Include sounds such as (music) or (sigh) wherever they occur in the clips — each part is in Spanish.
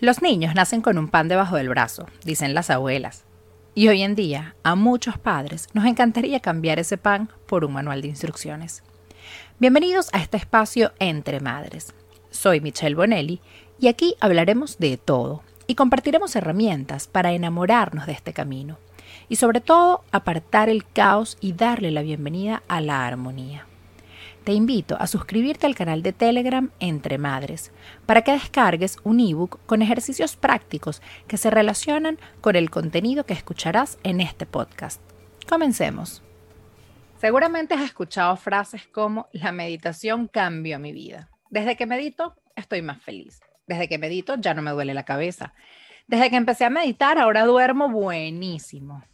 Los niños nacen con un pan debajo del brazo, dicen las abuelas. Y hoy en día, a muchos padres nos encantaría cambiar ese pan por un manual de instrucciones. Bienvenidos a este espacio Entre Madres. Soy Michelle Bonelli y aquí hablaremos de todo y compartiremos herramientas para enamorarnos de este camino y sobre todo apartar el caos y darle la bienvenida a la armonía te invito a suscribirte al canal de Telegram Entre Madres para que descargues un ebook con ejercicios prácticos que se relacionan con el contenido que escucharás en este podcast. Comencemos. Seguramente has escuchado frases como la meditación cambió mi vida. Desde que medito estoy más feliz. Desde que medito ya no me duele la cabeza. Desde que empecé a meditar ahora duermo buenísimo.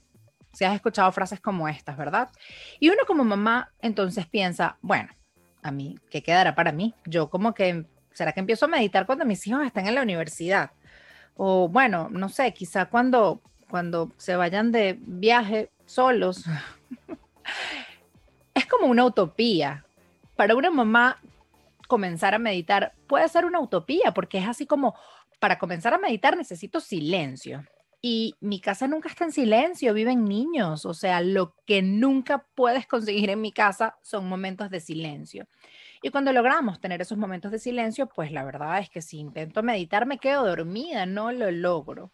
Si has escuchado frases como estas, ¿verdad? Y uno como mamá entonces piensa, bueno, a mí, ¿qué quedará para mí? Yo como que, ¿será que empiezo a meditar cuando mis hijos están en la universidad? O bueno, no sé, quizá cuando, cuando se vayan de viaje solos. (laughs) es como una utopía. Para una mamá comenzar a meditar puede ser una utopía porque es así como, para comenzar a meditar necesito silencio y mi casa nunca está en silencio, viven niños, o sea, lo que nunca puedes conseguir en mi casa son momentos de silencio. Y cuando logramos tener esos momentos de silencio, pues la verdad es que si intento meditar me quedo dormida, no lo logro.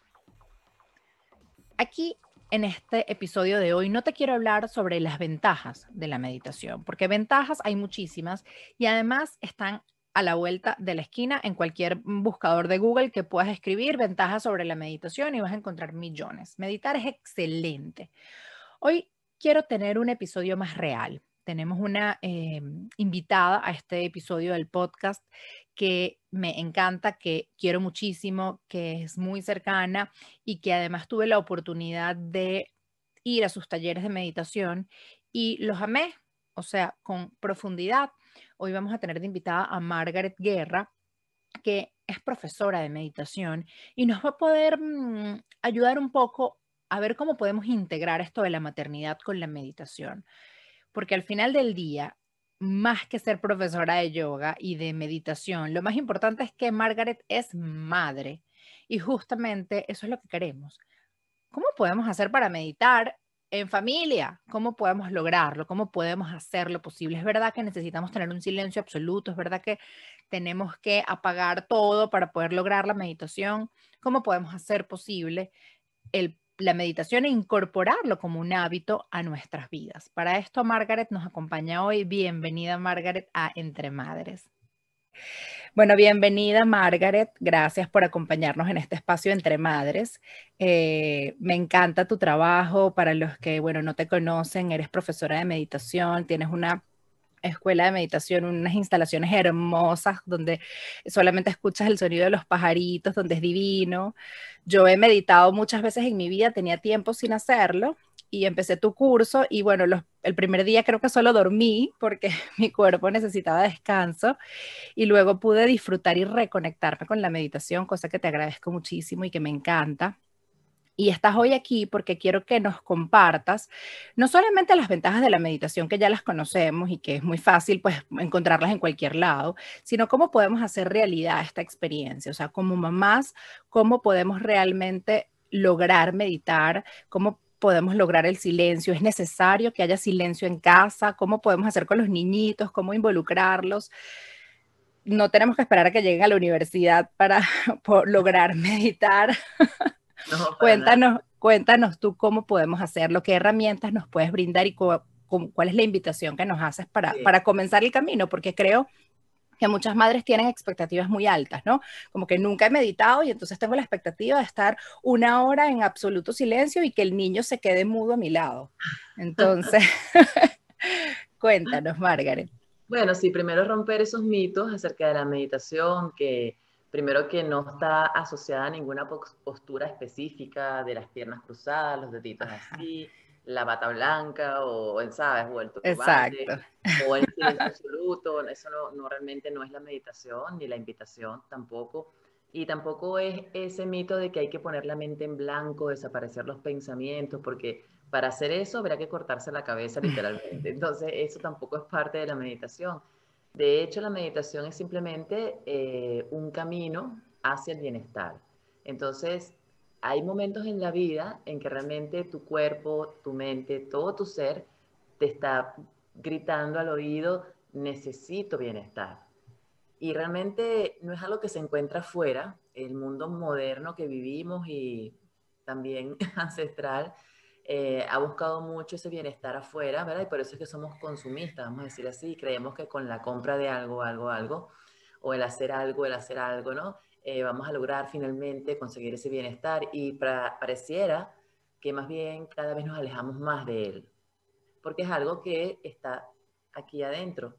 Aquí en este episodio de hoy no te quiero hablar sobre las ventajas de la meditación, porque ventajas hay muchísimas y además están a la vuelta de la esquina en cualquier buscador de Google que puedas escribir ventajas sobre la meditación y vas a encontrar millones. Meditar es excelente. Hoy quiero tener un episodio más real. Tenemos una eh, invitada a este episodio del podcast que me encanta, que quiero muchísimo, que es muy cercana y que además tuve la oportunidad de ir a sus talleres de meditación y los amé, o sea, con profundidad Hoy vamos a tener de invitada a Margaret Guerra, que es profesora de meditación y nos va a poder mm, ayudar un poco a ver cómo podemos integrar esto de la maternidad con la meditación. Porque al final del día, más que ser profesora de yoga y de meditación, lo más importante es que Margaret es madre. Y justamente eso es lo que queremos. ¿Cómo podemos hacer para meditar en familia, ¿cómo podemos lograrlo? ¿Cómo podemos hacerlo posible? Es verdad que necesitamos tener un silencio absoluto, es verdad que tenemos que apagar todo para poder lograr la meditación. ¿Cómo podemos hacer posible la meditación e incorporarlo como un hábito a nuestras vidas? Para esto, Margaret nos acompaña hoy. Bienvenida, Margaret, a Entre Madres. Bueno, bienvenida Margaret, gracias por acompañarnos en este espacio entre madres. Eh, me encanta tu trabajo, para los que, bueno, no te conocen, eres profesora de meditación, tienes una escuela de meditación, unas instalaciones hermosas donde solamente escuchas el sonido de los pajaritos, donde es divino. Yo he meditado muchas veces en mi vida, tenía tiempo sin hacerlo y empecé tu curso y bueno, el primer día creo que solo dormí porque (laughs) mi cuerpo necesitaba descanso y luego pude disfrutar y reconectarme con la meditación, cosa que te agradezco muchísimo y que me encanta. Y estás hoy aquí porque quiero que nos compartas no solamente las ventajas de la meditación que ya las conocemos y que es muy fácil pues encontrarlas en cualquier lado, sino cómo podemos hacer realidad esta experiencia, o sea, como mamás, cómo podemos realmente lograr meditar, cómo podemos lograr el silencio? ¿Es necesario que haya silencio en casa? ¿Cómo podemos hacer con los niñitos? ¿Cómo involucrarlos? No tenemos que esperar a que lleguen a la universidad para (laughs) lograr meditar. (laughs) cuéntanos, cuéntanos tú cómo podemos hacerlo, qué herramientas nos puedes brindar y cuál es la invitación que nos haces para, para comenzar el camino, porque creo que muchas madres tienen expectativas muy altas, ¿no? Como que nunca he meditado y entonces tengo la expectativa de estar una hora en absoluto silencio y que el niño se quede mudo a mi lado. Entonces, (laughs) cuéntanos, Margaret. Bueno, sí, primero romper esos mitos acerca de la meditación, que primero que no está asociada a ninguna postura específica de las piernas cruzadas, los deditos así la bata blanca o, ¿sabes? O el Exacto. o el (laughs) silencio absoluto. Eso no, realmente no es la meditación ni la invitación tampoco. Y tampoco es ese mito de que hay que poner la mente en blanco, desaparecer los pensamientos, porque para hacer eso habrá que cortarse la cabeza literalmente. (laughs) Entonces, eso tampoco es parte de la meditación. De hecho, la meditación es simplemente eh, un camino hacia el bienestar. Entonces, hay momentos en la vida en que realmente tu cuerpo, tu mente, todo tu ser te está gritando al oído, necesito bienestar. Y realmente no es algo que se encuentra afuera, el mundo moderno que vivimos y también (laughs) ancestral eh, ha buscado mucho ese bienestar afuera, ¿verdad? Y por eso es que somos consumistas, vamos a decir así, creemos que con la compra de algo, algo, algo, o el hacer algo, el hacer algo, ¿no? Eh, vamos a lograr finalmente conseguir ese bienestar y pareciera que más bien cada vez nos alejamos más de él, porque es algo que está aquí adentro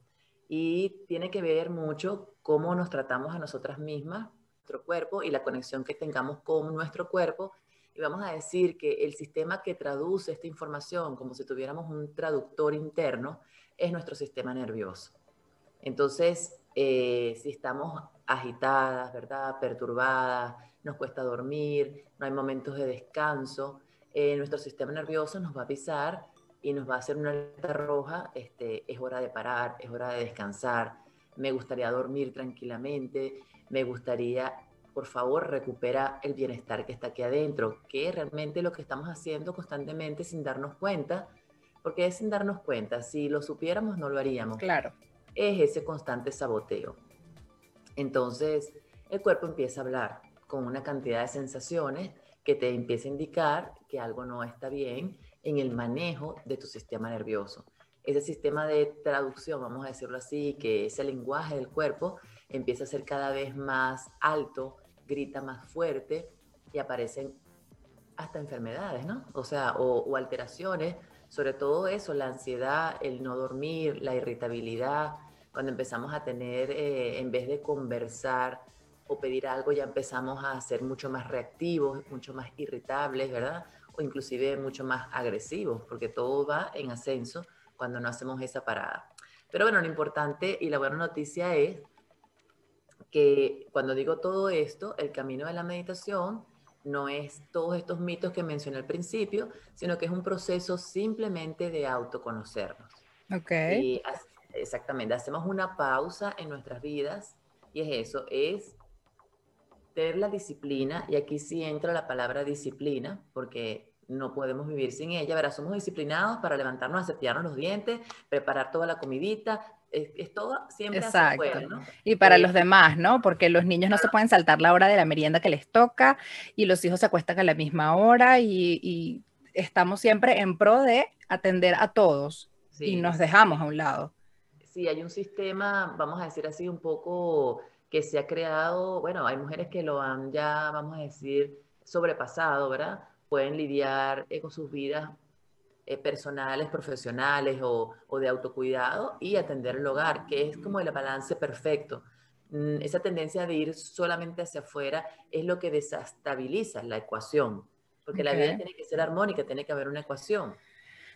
y tiene que ver mucho cómo nos tratamos a nosotras mismas, nuestro cuerpo y la conexión que tengamos con nuestro cuerpo. Y vamos a decir que el sistema que traduce esta información, como si tuviéramos un traductor interno, es nuestro sistema nervioso. Entonces, eh, si estamos agitadas, ¿verdad? Perturbadas, nos cuesta dormir, no hay momentos de descanso, eh, nuestro sistema nervioso nos va a pisar y nos va a hacer una alerta roja, este, es hora de parar, es hora de descansar, me gustaría dormir tranquilamente, me gustaría, por favor, recupera el bienestar que está aquí adentro, que es realmente lo que estamos haciendo constantemente sin darnos cuenta, porque es sin darnos cuenta, si lo supiéramos no lo haríamos. Claro. Es ese constante saboteo. Entonces, el cuerpo empieza a hablar con una cantidad de sensaciones que te empieza a indicar que algo no está bien en el manejo de tu sistema nervioso. Ese sistema de traducción, vamos a decirlo así, que ese lenguaje del cuerpo empieza a ser cada vez más alto, grita más fuerte y aparecen hasta enfermedades, ¿no? O sea, o, alteraciones, sobre todo eso, la ansiedad, el no dormir, la irritabilidad, cuando empezamos a tener, eh, en vez de conversar o pedir algo, ya empezamos a ser mucho más reactivos, mucho más irritables, ¿verdad? O inclusive mucho más agresivos, porque todo va en ascenso cuando no hacemos esa parada. Pero bueno, lo importante y la buena noticia es que cuando digo todo esto, el camino de la meditación no es todos estos mitos que mencioné al principio, sino que es un proceso simplemente de autoconocernos. Ok. Y exactamente, hacemos una pausa en nuestras vidas y es eso, es tener la disciplina, y aquí sí entra la palabra disciplina, porque no podemos vivir sin ella. Verá, somos disciplinados para levantarnos cepillarnos los dientes, preparar toda la comidita, es, todo siempre Exacto. Y para los demás, ¿no? Porque los niños no se pueden saltar la hora de la merienda que les toca y los hijos se acuestan a la misma hora y, estamos siempre en pro de atender a todos y nos dejamos a un lado. Sí, hay un sistema, vamos a decir así, un poco que se ha creado, bueno, hay mujeres que lo han ya, vamos a decir, sobrepasado, ¿verdad? Pueden lidiar eh, con sus vidas eh, personales, profesionales o, de autocuidado y atender el hogar, que es como el balance perfecto. Mm, esa tendencia de ir solamente hacia afuera es lo que desestabiliza la ecuación, porque la vida tiene que ser armónica, tiene que haber una ecuación.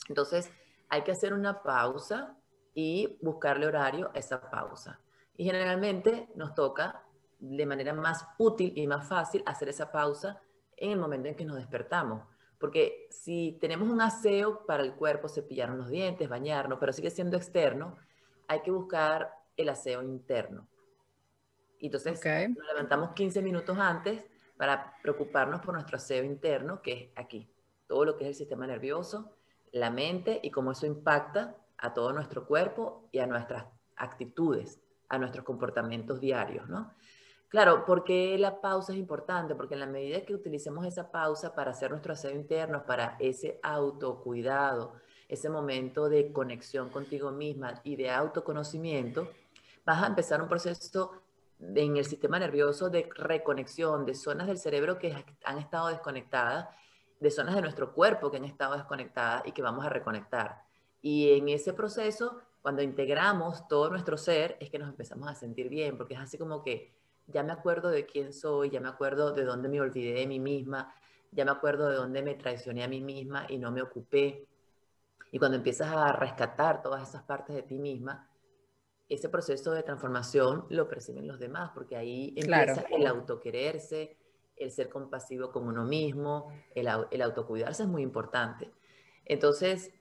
Entonces, hay que hacer una pausa y buscarle horario a esa pausa. Y generalmente nos toca de manera más útil y más fácil hacer esa pausa en el momento en que nos despertamos. Porque si tenemos un aseo para el cuerpo, cepillarnos los dientes, bañarnos, pero sigue siendo externo, hay que buscar el aseo interno. Y entonces nos levantamos 15 minutos antes para preocuparnos por nuestro aseo interno, que es aquí. Todo lo que es el sistema nervioso, la mente y cómo eso impacta a todo nuestro cuerpo y a nuestras actitudes a nuestros comportamientos diarios, ¿no? Claro, porque la pausa es importante? Porque en la medida que utilicemos esa pausa para hacer nuestro aseo interno, para ese autocuidado, ese momento de conexión contigo misma y de autoconocimiento, vas a empezar un proceso en el sistema nervioso de reconexión de zonas del cerebro que han estado desconectadas, de zonas de nuestro cuerpo que han estado desconectadas y que vamos a reconectar. Y en ese proceso cuando integramos todo nuestro ser, es que nos empezamos a sentir bien, porque es así como que ya me acuerdo de quién soy, ya me acuerdo de dónde me olvidé de mí misma, ya me acuerdo de dónde me traicioné a mí misma y no me ocupé. Y cuando empiezas a rescatar todas esas partes de ti misma, ese proceso de transformación lo perciben los demás, porque ahí empieza el autoquererse, el ser compasivo con uno mismo, el, el autocuidarse es muy importante. Entonces,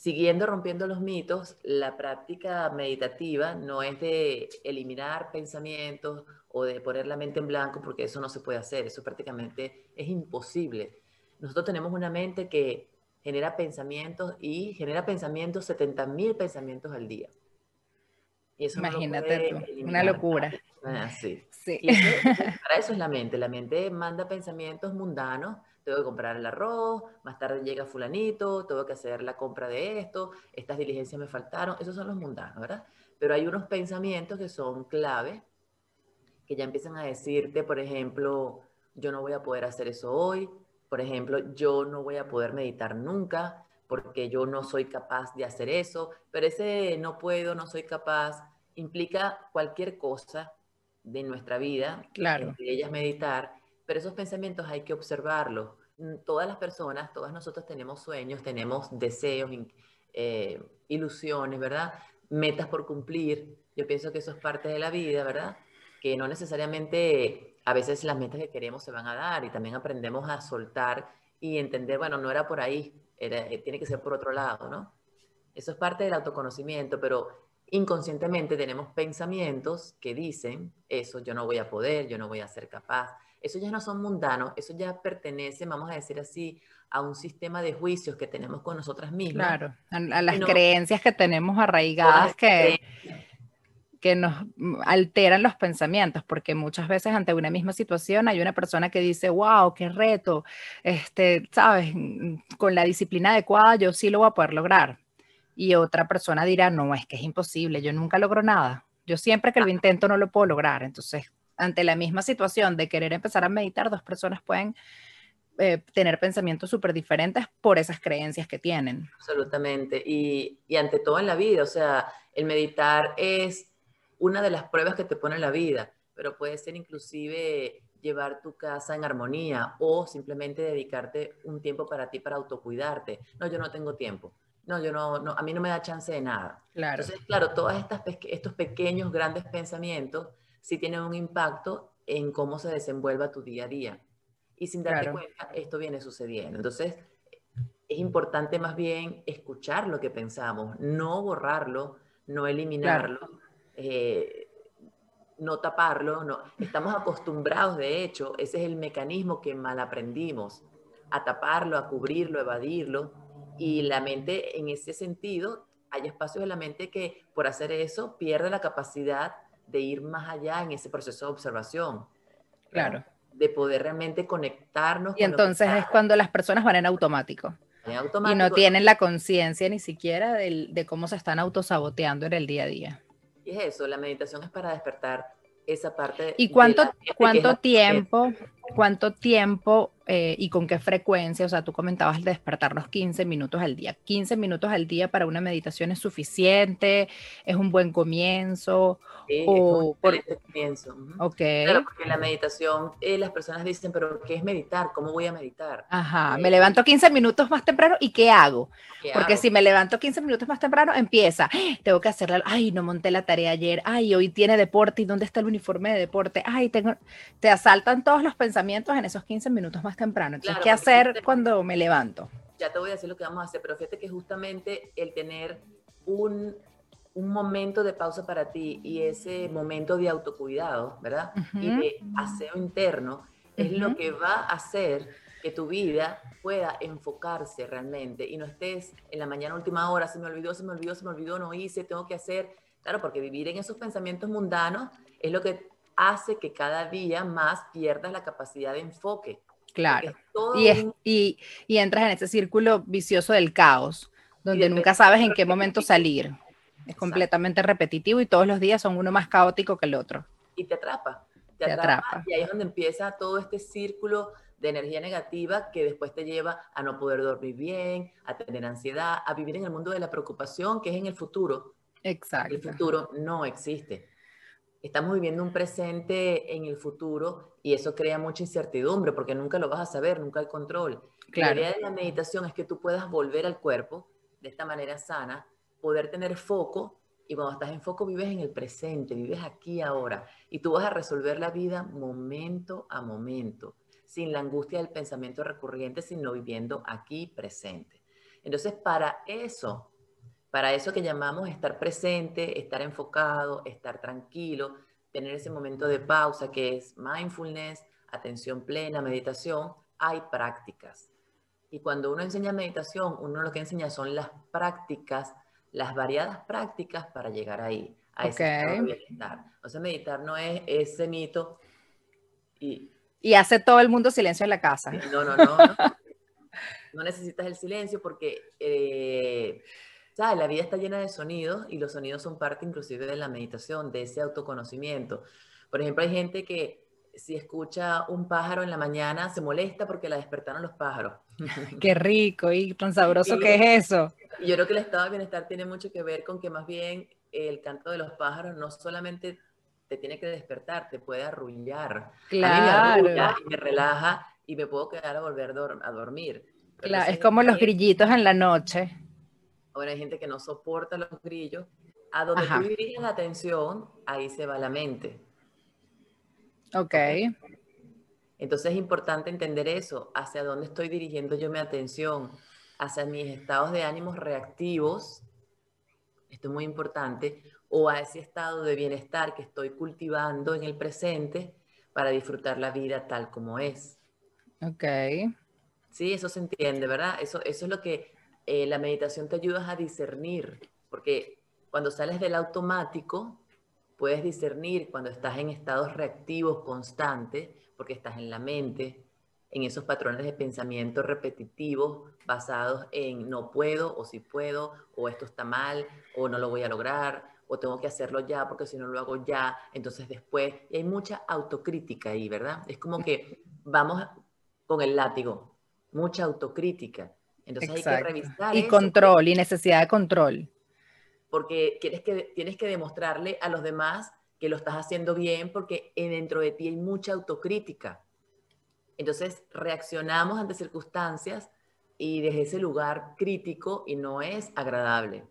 siguiendo rompiendo los mitos, la práctica meditativa no es de eliminar pensamientos o de poner la mente en blanco, porque eso no se puede hacer, eso prácticamente es imposible. Nosotros tenemos una mente que genera pensamientos y genera pensamientos, 70 mil pensamientos al día. Y eso Imagínate una locura. Ah, sí. (laughs) para eso es la mente. La mente manda pensamientos mundanos tengo que comprar el arroz, más tarde llega fulanito, tengo que hacer la compra de esto, estas diligencias me faltaron, esos son los mundanos, ¿verdad? Pero hay unos pensamientos que son clave, que ya empiezan a decirte, por ejemplo, yo no voy a poder hacer eso hoy, por ejemplo, yo no voy a poder meditar nunca porque yo no soy capaz de hacer eso, pero ese no puedo, no soy capaz, implica cualquier cosa de nuestra vida, claro. entre ellas meditar, pero esos pensamientos hay que observarlos. Mm, todas las personas, todas nosotros tenemos sueños, tenemos deseos, eh, ilusiones, ¿verdad? Metas por cumplir. Yo pienso que eso es parte de la vida, ¿verdad? Que no necesariamente a veces las metas que queremos se van a dar y también aprendemos a soltar y entender, bueno, no era por ahí, eh, tiene que ser por otro lado, ¿no? Eso es parte del autoconocimiento, pero inconscientemente tenemos pensamientos que dicen, eso yo no voy a poder, yo no voy a ser capaz, eso ya no son mundanos, eso ya pertenece, vamos a decir así, a un sistema de juicios que tenemos con nosotras mismas. Claro, a, las creencias que tenemos arraigadas que, que nos alteran los pensamientos, porque muchas veces ante una misma situación hay una persona que dice, wow, qué reto, este, sabes, con la disciplina adecuada yo sí lo voy a poder lograr. Y otra persona dirá, no, es que es imposible, yo nunca logro nada. Yo siempre que lo intento no lo puedo lograr. Entonces, ante la misma situación de querer empezar a meditar, dos personas pueden eh, tener pensamientos súper diferentes por esas creencias que tienen. Absolutamente. Y, y, ante todo en la vida, o sea, el meditar es una de las pruebas que te pone la vida, pero puede ser inclusive llevar tu casa en armonía o simplemente dedicarte un tiempo para ti para autocuidarte. No, yo no tengo tiempo. No, yo no, no a mí no me da chance de nada. Claro. Entonces, claro, todos estos pequeños, grandes pensamientos sí tienen un impacto en cómo se desenvuelva tu día a día. Y sin darte cuenta, esto viene sucediendo. Entonces, es importante más bien escuchar lo que pensamos, no borrarlo, no eliminarlo, eh, no taparlo. No. Estamos acostumbrados, de hecho, ese es el mecanismo que mal aprendimos, a taparlo, a cubrirlo, a evadirlo. Y la mente, en ese sentido, hay espacios de la mente que por hacer eso pierde la capacidad de ir más allá en ese proceso de observación. Claro. De poder realmente conectarnos. Y entonces es cuando las personas van en automático. En automático. Y no tienen la conciencia ni siquiera de, de cómo se están autosaboteando en el día a día. Y es eso, la meditación es para despertar esa parte. ¿Y cuánto, cuánto tiempo, cuánto tiempo eh, y con qué frecuencia? O sea, tú comentabas despertar los 15 minutos al día. ¿15 minutos al día para una meditación es suficiente? ¿Es un buen comienzo? o por... comienzo. okay. Claro, porque la meditación, eh, las personas dicen, pero ¿qué es meditar? ¿Cómo voy a meditar? Ajá, me levanto 15 minutos más temprano y ¿qué hago? porque si me levanto 15 minutos más temprano, empieza, tengo que hacerla, ay, no monté la tarea ayer, ay, hoy tiene deporte, ¿y dónde está el uniforme de deporte? Ay, tengo, te asaltan todos los pensamientos en esos 15 minutos más temprano. Entonces, ¿qué hacer cuando me levanto? Ya te voy a decir lo que vamos a hacer, pero fíjate que justamente el tener un un momento de pausa para ti y ese momento de autocuidado, ¿verdad? Y de aseo interno es lo que va a hacer que tu vida pueda enfocarse realmente y no estés en la mañana última hora, se me olvidó, se me olvidó, se me olvidó, no hice, tengo que hacer. Claro, porque vivir en esos pensamientos mundanos es lo que hace que cada día más pierdas la capacidad de enfoque. Claro. Y, y, y, entras en ese círculo vicioso del caos, donde nunca sabes en qué momento salir. Es completamente repetitivo y todos los días son uno más caótico que el otro. Y te atrapa. Te, atrapa, Y ahí es donde empieza todo este círculo de energía negativa que después te lleva a no poder dormir bien, a tener ansiedad, a vivir en el mundo de la preocupación, que es en el futuro. Exacto. El futuro no existe. Estamos viviendo un presente en el futuro y eso crea mucha incertidumbre porque nunca lo vas a saber, nunca hay control. La idea de la meditación es que tú puedas volver al cuerpo de esta manera sana, poder tener foco y cuando estás en foco vives en el presente, vives aquí ahora y tú vas a resolver la vida momento a momento, sin la angustia del pensamiento recurrente, sino viviendo aquí presente. Entonces, para eso para eso que llamamos estar presente, estar enfocado, estar tranquilo, tener ese momento de pausa que es mindfulness, atención plena, meditación, hay prácticas. Y cuando uno enseña meditación, uno lo que enseña son las prácticas, las variadas prácticas para llegar ahí, a ese bienestar. O sea, meditar no es ese mito y... Y hace todo el mundo silencio en la casa. No, no, no. no, necesitas el silencio porque... Eh, la vida está llena de sonidos y los sonidos son parte inclusive de la meditación, de ese autoconocimiento. Por ejemplo, hay gente que si escucha un pájaro en la mañana se molesta porque la despertaron los pájaros. (laughs) Qué rico y tan sabroso que es eso. Yo creo que el estado de bienestar tiene mucho que ver con que más bien el canto de los pájaros no solamente te tiene que despertar, te puede arrullar. Claro. me y me relaja y me puedo quedar a volver a dormir. Claro, es como los grillitos en la noche. Ahora hay gente que no soporta los grillos. A donde tú diriges la atención, ahí se va la mente. Ok. Entonces es importante entender eso, hacia dónde estoy dirigiendo yo mi atención, hacia mis estados de ánimos reactivos, esto es muy importante, o a ese estado de bienestar que estoy cultivando en el presente para disfrutar la vida tal como es. Ok. Sí, eso se entiende, ¿verdad? Eso, eso es lo que eh, la meditación te ayuda a discernir, porque cuando sales del automático, puedes discernir cuando estás en estados reactivos constantes, porque estás en la mente, en esos patrones de pensamiento repetitivos basados en no puedo o si puedo, o esto está mal, o no lo voy a lograr, o tengo que hacerlo ya porque si no lo hago ya, entonces después. Y hay mucha autocrítica ahí, ¿verdad? Es como que vamos con el látigo, mucha autocrítica. Entonces hay que revisar. Y control, y necesidad de control. Porque tienes que, tienes que demostrarle a los demás que lo estás haciendo bien porque dentro de ti hay mucha autocrítica. Entonces reaccionamos ante circunstancias y desde ese lugar crítico y no es agradable.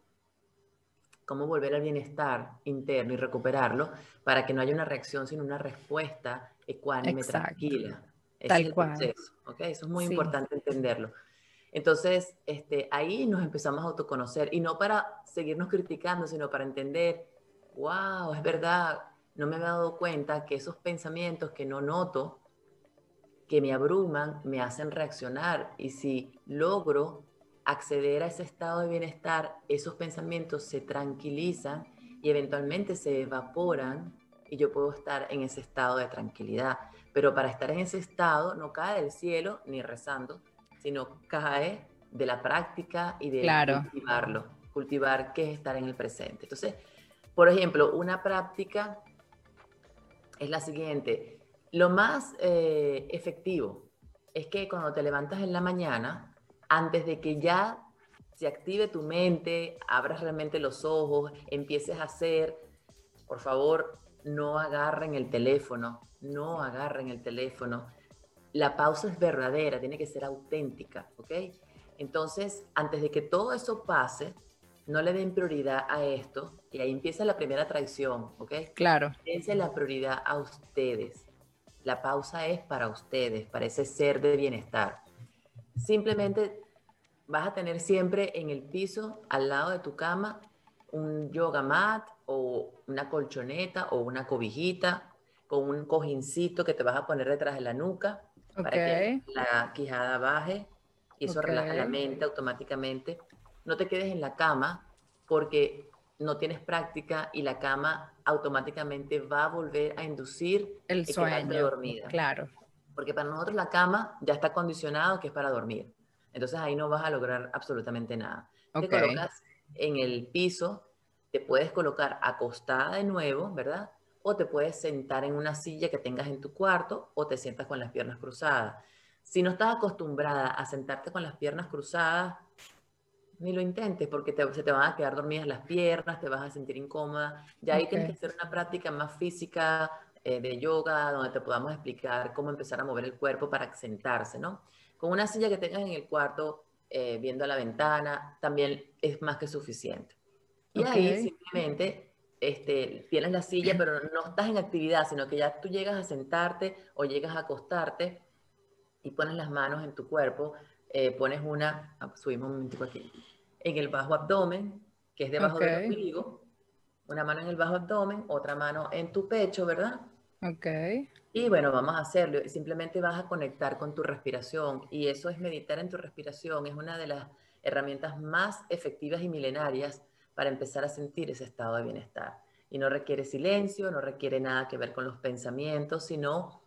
Cómo volver al bienestar interno y recuperarlo para que no haya una reacción, sino una respuesta ecuánime, tranquila. Tal es cual. Eso es muy importante entenderlo. Entonces, este, ahí nos empezamos a autoconocer y no para seguirnos criticando, sino para entender, wow, es verdad, no me he dado cuenta que esos pensamientos que no noto, que me abruman, me hacen reaccionar y si logro acceder a ese estado de bienestar, esos pensamientos se tranquilizan y eventualmente se evaporan y yo puedo estar en ese estado de tranquilidad. Pero para estar en ese estado no cae del cielo ni rezando, sino cae de la práctica y de cultivarlo. Cultivar qué es estar en el presente. Entonces, por ejemplo, una práctica es la siguiente. Lo más eh, efectivo es que cuando te levantas en la mañana, antes de que ya se active tu mente, abras realmente los ojos, empieces a hacer, por favor, no agarren el teléfono, no agarren el teléfono, la pausa es verdadera, tiene que ser auténtica, ¿ok? Entonces, antes de que todo eso pase, no le den prioridad a esto y ahí empieza la primera traición, ¿ok? Claro. Dense la prioridad a ustedes. La pausa es para ustedes, para ese ser de bienestar. Simplemente vas a tener siempre en el piso, al lado de tu cama, un yoga mat o una colchoneta o una cobijita con un cojincito que te vas a poner detrás de la nuca para que la quijada baje y eso relaja la mente automáticamente. No te quedes en la cama porque no tienes práctica y la cama automáticamente va a volver a inducir el sueño dormida. Claro. Porque para nosotros la cama ya está condicionado que es para dormir. Entonces ahí no vas a lograr absolutamente nada. Te colocas en el piso, te puedes colocar acostada de nuevo, ¿verdad? O te puedes sentar en una silla que tengas en tu cuarto o te sientas con las piernas cruzadas. Si no estás acostumbrada a sentarte con las piernas cruzadas, ni lo intentes porque se te van a quedar dormidas las piernas, te vas a sentir incómoda. Ya ahí tienes que hacer una práctica más física eh, de yoga donde te podamos explicar cómo empezar a mover el cuerpo para sentarse, ¿no? Con una silla que tengas en el cuarto eh, viendo a la ventana también es más que suficiente. Y ahí simplemente este, tienes la silla, pero no estás en actividad, sino que ya tú llegas a sentarte o llegas a acostarte y pones las manos en tu cuerpo, eh, pones una, ah, subimos un momentico aquí, en el bajo abdomen, que es debajo del ombligo, una mano en el bajo abdomen, otra mano en tu pecho, ¿verdad? Ok. Y bueno, vamos a hacerlo. Simplemente vas a conectar con tu respiración y eso es meditar en tu respiración. Es una de las herramientas más efectivas y milenarias para empezar a sentir ese estado de bienestar. Y no requiere silencio, no requiere nada que ver con los pensamientos, sino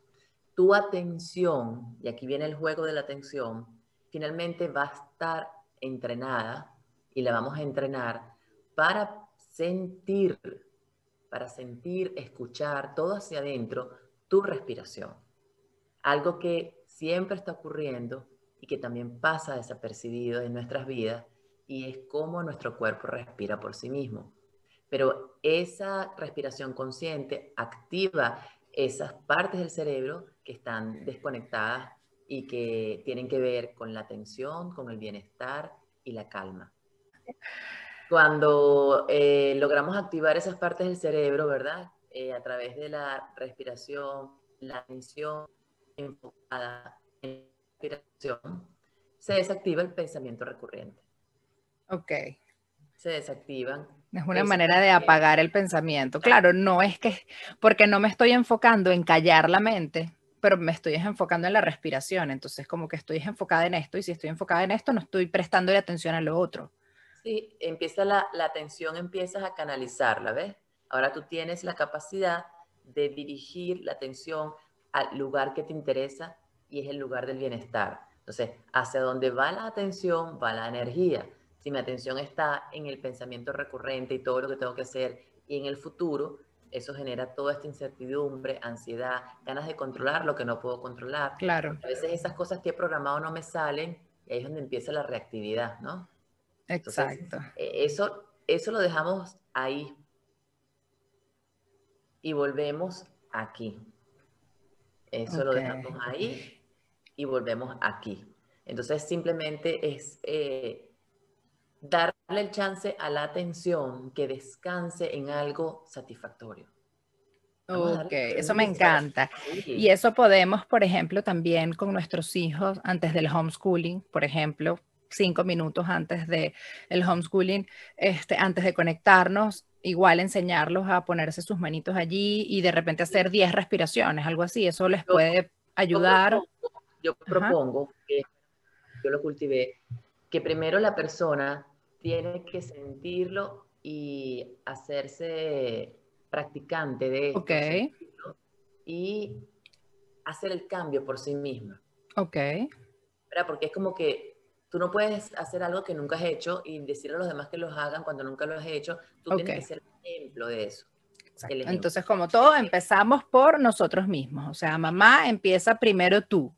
tu atención, y aquí viene el juego de la atención, finalmente va a estar entrenada y la vamos a entrenar para sentir, para sentir, escuchar todo hacia adentro tu respiración. Algo que siempre está ocurriendo y que también pasa desapercibido en nuestras vidas y es cómo nuestro cuerpo respira por sí mismo. Pero esa respiración consciente activa esas partes del cerebro que están desconectadas y que tienen que ver con la atención, con el bienestar y la calma. Cuando eh, logramos activar esas partes del cerebro, ¿verdad? Eh, a través de la respiración, la atención enfocada en la respiración, se desactiva el pensamiento recurrente. Ok. Se desactivan. Es una manera de apagar el pensamiento. Claro, no es que, porque no me estoy enfocando en callar la mente, pero me estoy enfocando en la respiración. Entonces, como que estoy enfocada en esto y si estoy enfocada en esto, no estoy prestando atención a lo otro. Sí, empieza la, la atención, empiezas a canalizarla, ¿ves? Ahora tú tienes la capacidad de dirigir la atención al lugar que te interesa y es el lugar del bienestar. Entonces, hacia donde va la atención, va la energía. Si mi atención está en el pensamiento recurrente y todo lo que tengo que hacer y en el futuro, eso genera toda esta incertidumbre, ansiedad, ganas de controlar lo que no puedo controlar. Claro. A veces esas cosas que he programado no me salen y ahí es donde empieza la reactividad, ¿no? Exacto. E, eso, eso lo dejamos ahí y volvemos aquí. Eso lo dejamos ahí y volvemos aquí. Entonces simplemente es eh, darle el chance a la atención que descanse en algo satisfactorio. ok, eso me encanta. Y eso podemos, por ejemplo, también con nuestros hijos antes del homeschooling, por ejemplo, cinco minutos antes del el homeschooling, este, antes de conectarnos, igual enseñarlos a ponerse sus manitos allí y de repente hacer 10 respiraciones, algo así. Eso les puede ayudar. Yo propongo, que yo lo cultivé, que primero la persona tiene que sentirlo y hacerse practicante de esto. Okay. Y hacer el cambio por sí misma. Ok. Porque es como que Tú no puedes hacer algo que nunca has hecho y decirle a los demás que los hagan cuando nunca lo has hecho. Tú tienes que ser ejemplo de eso. Entonces, como todo, empezamos por nosotros mismos. O sea, mamá, empieza primero tú.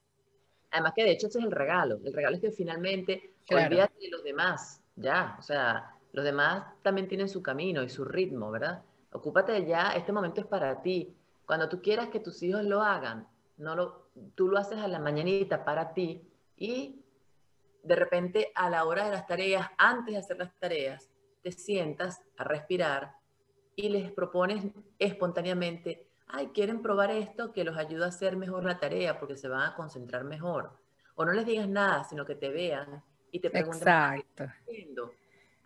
Además que de hecho ese es el regalo. El regalo es que finalmente olvídate de los demás, ya. O sea, los demás también tienen su camino y su ritmo, ¿verdad? Ocúpate ya, este momento es para ti. Cuando tú quieras que tus hijos lo hagan, no lo, tú lo haces a la mañanita para ti y de repente a la hora de las tareas, antes de hacer las tareas, te sientas a respirar y les propones espontáneamente, ay, quieren probar esto que los ayuda a hacer mejor la tarea porque se van a concentrar mejor. O no les digas nada, sino que te vean y te pregunten, Exacto.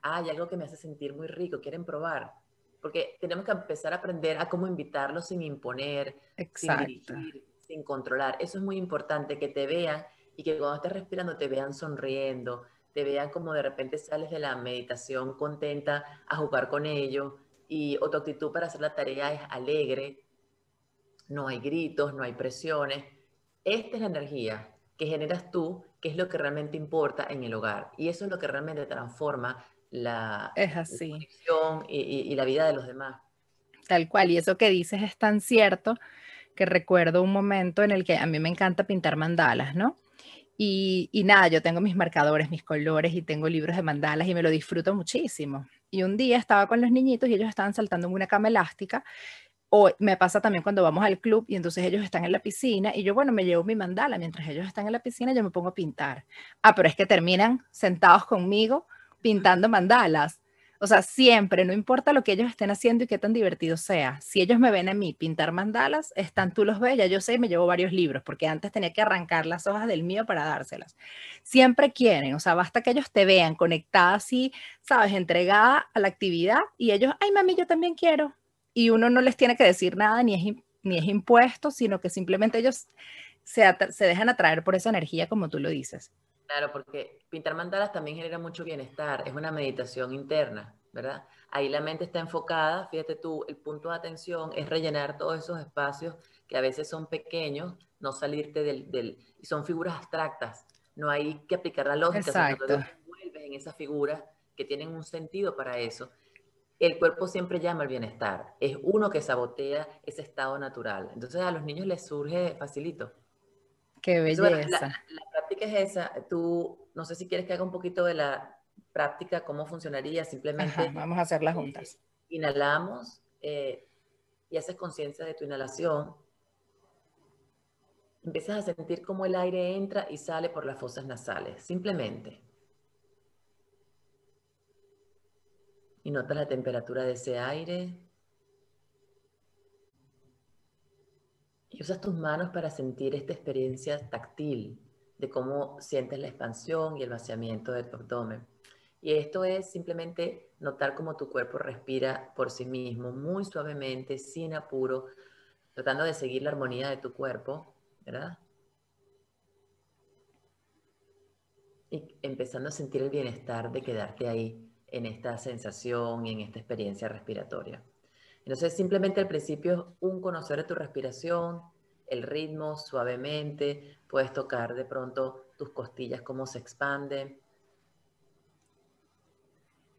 hay algo que me hace sentir muy rico, quieren probar. Porque tenemos que empezar a aprender a cómo invitarlos sin imponer, sin dirigir, sin controlar. Eso es muy importante, que te vean y que cuando estés respirando te vean sonriendo, te vean como de repente sales de la meditación contenta a jugar con ellos y o tu actitud para hacer la tarea es alegre, no hay gritos, no hay presiones. Esta es la energía que generas tú, que es lo que realmente importa en el hogar y eso es lo que realmente transforma la, es así. y, y la vida de los demás. Tal cual, y eso que dices es tan cierto que recuerdo un momento en el que a mí me encanta pintar mandalas, ¿no? Y, nada, yo tengo mis marcadores, mis colores y tengo libros de mandalas y me lo disfruto muchísimo. Y un día estaba con los niñitos y ellos estaban saltando en una cama elástica. O me pasa también cuando vamos al club y entonces ellos están en la piscina y yo, bueno, me llevo mi mandala. Mientras ellos están en la piscina, yo me pongo a pintar. Ah, pero es que terminan sentados conmigo pintando mandalas. O sea, siempre, no importa lo que ellos estén haciendo y qué tan divertido sea. Si ellos me ven a mí pintar mandalas, están tú los ves, ya yo sé, me llevo varios libros, porque antes tenía que arrancar las hojas del mío para dárselas. Siempre quieren, o sea, basta que ellos te vean conectada así, sabes, entregada a la actividad y ellos, ay, mami, yo también quiero. Y uno no les tiene que decir nada, ni es, ni es impuesto, sino que simplemente ellos se, se dejan atraer por esa energía, como tú lo dices. Claro, porque pintar mandalas también genera mucho bienestar, es una meditación interna, ¿verdad? Ahí la mente está enfocada, fíjate tú, el punto de atención es rellenar todos esos espacios que a veces son pequeños, no salirte del, del y son figuras abstractas, no hay que aplicar la lógica, Exacto. sino que te envuelves en esas figuras que tienen un sentido para eso. El cuerpo siempre llama al bienestar, es uno que sabotea ese estado natural. Entonces a los niños les surge facilito. Qué belleza. Bueno, la, la, práctica es esa. Tú, no sé si quieres que haga un poquito de la práctica, cómo funcionaría. Simplemente. Ajá, vamos a hacerla juntas. Eh, inhalamos eh, y haces conciencia de tu inhalación. Empiezas a sentir cómo el aire entra y sale por las fosas nasales. Simplemente. Y notas la temperatura de ese aire. Y usas tus manos para sentir esta experiencia táctil de cómo sientes la expansión y el vaciamiento de tu abdomen. Y esto es simplemente notar cómo tu cuerpo respira por sí mismo, muy suavemente, sin apuro, tratando de seguir la armonía de tu cuerpo, ¿verdad? Y empezando a sentir el bienestar de quedarte ahí en esta sensación y en esta experiencia respiratoria. Entonces, simplemente al principio es un conocer de tu respiración, el ritmo suavemente, puedes tocar de pronto tus costillas, cómo se expanden,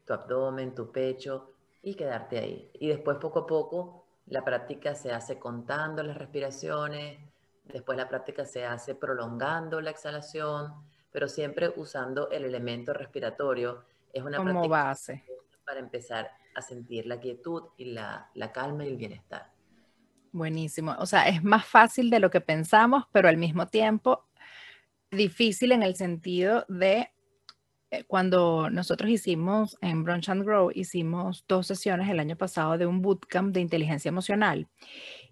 tu abdomen, tu pecho y quedarte ahí. Y después poco a poco la práctica se hace contando las respiraciones, después la práctica se hace prolongando la exhalación, pero siempre usando el elemento respiratorio. Es una Como práctica base. para empezar a sentir la quietud y la, la calma y el bienestar. Buenísimo. O sea, es más fácil de lo que pensamos, pero al mismo tiempo difícil en el sentido de eh, cuando nosotros hicimos en Brunch and Grow, hicimos dos sesiones el año pasado de un bootcamp de inteligencia emocional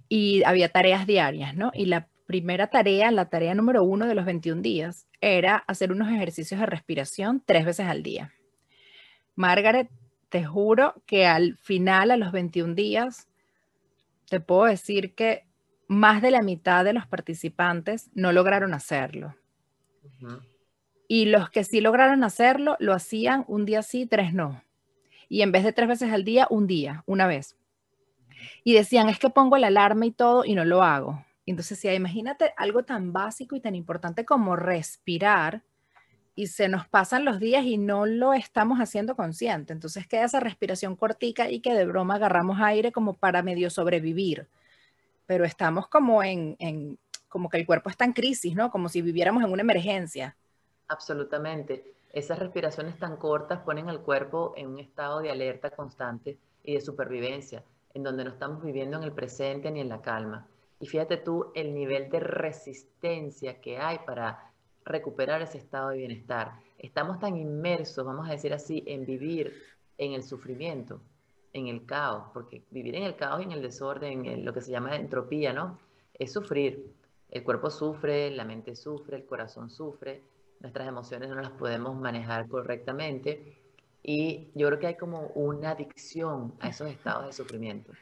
y había tareas diarias, ¿no? Y la primera tarea, la tarea número uno de los 21 días, era hacer unos ejercicios de respiración tres veces al día. Margaret, te juro que al final, a los 21 días, te puedo decir que más de la mitad de los participantes no lograron hacerlo. Uh -huh. Y los que sí lograron hacerlo, lo hacían un día sí, tres no. Y en vez de tres veces al día, un día, una vez. Y decían, es que pongo la alarma y todo y no lo hago. Entonces, si imagínate algo tan básico y tan importante como respirar y se nos pasan los días y no lo estamos haciendo consciente. Entonces queda esa respiración cortica y que de broma agarramos aire como para medio sobrevivir. Pero estamos como en, en como que el cuerpo está en crisis, ¿no? Como si viviéramos en una emergencia. Absolutamente. Esas respiraciones tan cortas ponen al cuerpo en un estado de alerta constante y de supervivencia, en donde no estamos viviendo en el presente ni en la calma. Y fíjate tú el nivel de resistencia que hay para recuperar ese estado de bienestar. Estamos tan inmersos, vamos a decir así, en vivir en el sufrimiento, en el caos, porque vivir en el caos y en el desorden, en lo que se llama entropía, ¿no? Es sufrir. El cuerpo sufre, la mente sufre, el corazón sufre, nuestras emociones no las podemos manejar correctamente y yo creo que hay como una adicción a esos estados de sufrimiento.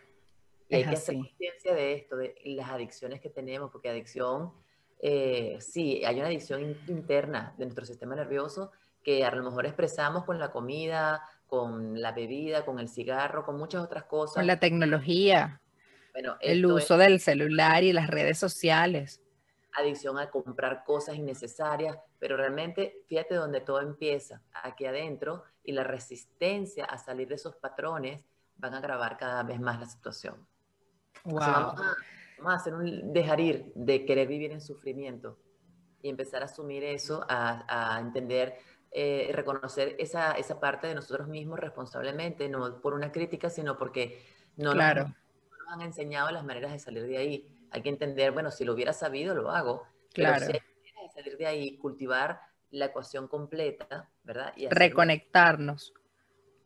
Y hay que hacer conciencia de esto, de las adicciones que tenemos, porque adicción eh, sí, hay una adicción interna de nuestro sistema nervioso que a lo mejor expresamos con la comida, con la bebida, con el cigarro, con muchas otras cosas. Con la tecnología. Bueno, el uso es del celular y las redes sociales. Adicción a comprar cosas innecesarias, pero realmente fíjate donde todo empieza, aquí adentro, y la resistencia a salir de esos patrones van a agravar cada vez más la situación. Wow. O sea, vamos a, vamos a hacer un dejar ir de querer vivir en sufrimiento y empezar a asumir eso, a, a entender, eh, reconocer esa, esa parte de nosotros mismos responsablemente, no por una crítica, sino porque no, claro. nos, no nos, han enseñado las maneras de salir de ahí. Hay que entender, bueno, si lo hubiera sabido, lo hago. Claro. Pero si hay maneras de salir de ahí, cultivar la ecuación completa, ¿verdad? Y Reconectarnos.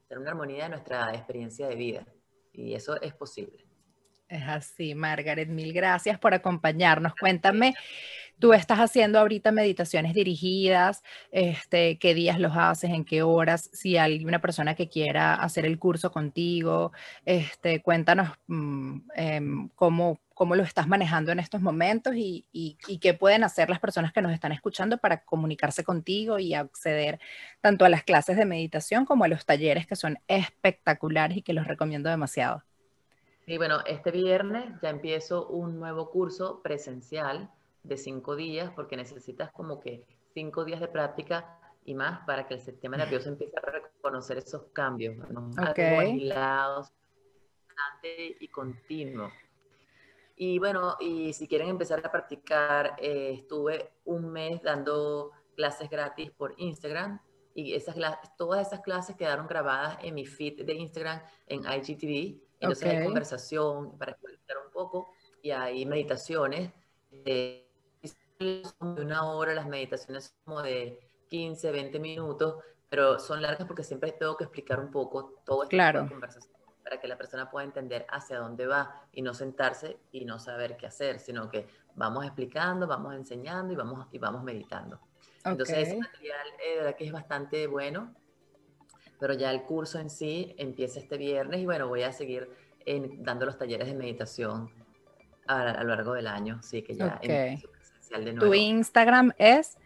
tener una armonía de nuestra experiencia de vida. Y eso es posible. Es así, Margaret, mil gracias por acompañarnos. Cuéntame, tú estás haciendo ahorita meditaciones dirigidas, este, qué días los haces, en qué horas, si hay una persona que quiera hacer el curso contigo, este, cuéntanos mm, em, cómo, cómo lo estás manejando en estos momentos y, y, qué pueden hacer las personas que nos están escuchando para comunicarse contigo y acceder tanto a las clases de meditación como a los talleres que son espectaculares y que los recomiendo demasiado. Y bueno, este viernes ya empiezo un nuevo curso presencial de cinco días porque necesitas como que cinco días de práctica y más para que el sistema nervioso (laughs) empiece a reconocer esos cambios, ¿no? Okay. y continuo. Y bueno, y si quieren empezar a practicar, eh, estuve un mes dando clases gratis por Instagram y esas, todas esas clases quedaron grabadas en mi feed de Instagram en IGTV entonces hay conversación para explicar un poco y hay meditaciones de una hora, las meditaciones son como de 15, 20 minutos, pero son largas porque siempre tengo que explicar un poco todo este claro. conversación para que la persona pueda entender hacia dónde va y no sentarse y no saber qué hacer, sino que vamos explicando, vamos enseñando y vamos, y vamos meditando. Entonces, ese material eh, de verdad que es bastante bueno pero ya el curso en sí empieza este viernes y bueno, voy a seguir dando los talleres de meditación a, lo largo del año, sí que ya okay. de nuevo. Tu Instagram es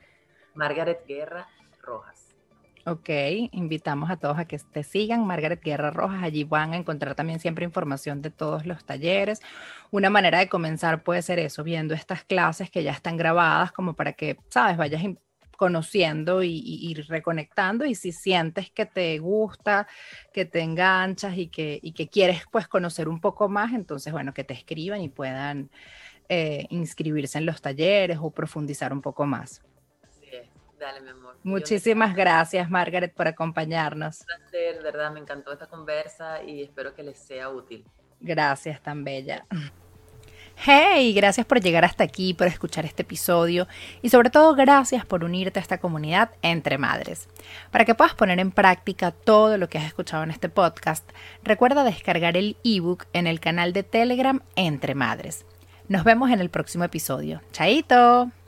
Margaret Guerra Rojas. Ok, invitamos a todos a que te sigan, Margaret Guerra Rojas. Allí van a encontrar también siempre información de todos los talleres. Una manera de comenzar puede ser eso, viendo estas clases que ya están grabadas, como para que, sabes, vayas conociendo y, reconectando y si sientes que te gusta, que te enganchas y que, que quieres pues conocer un poco más, entonces bueno, que te escriban y puedan eh, inscribirse en los talleres o profundizar un poco más. Dale, mi amor. Muchísimas gracias, Margaret, por acompañarnos. Un placer, verdad, me encantó esta conversa y espero que les sea útil. Gracias, tan bella. Hey, gracias por llegar hasta aquí, por escuchar este episodio y sobre todo gracias por unirte a esta comunidad entre madres. Para que puedas poner en práctica todo lo que has escuchado en este podcast, recuerda descargar el ebook en el canal de Telegram Entre Madres. Nos vemos en el próximo episodio. ¡Chaito!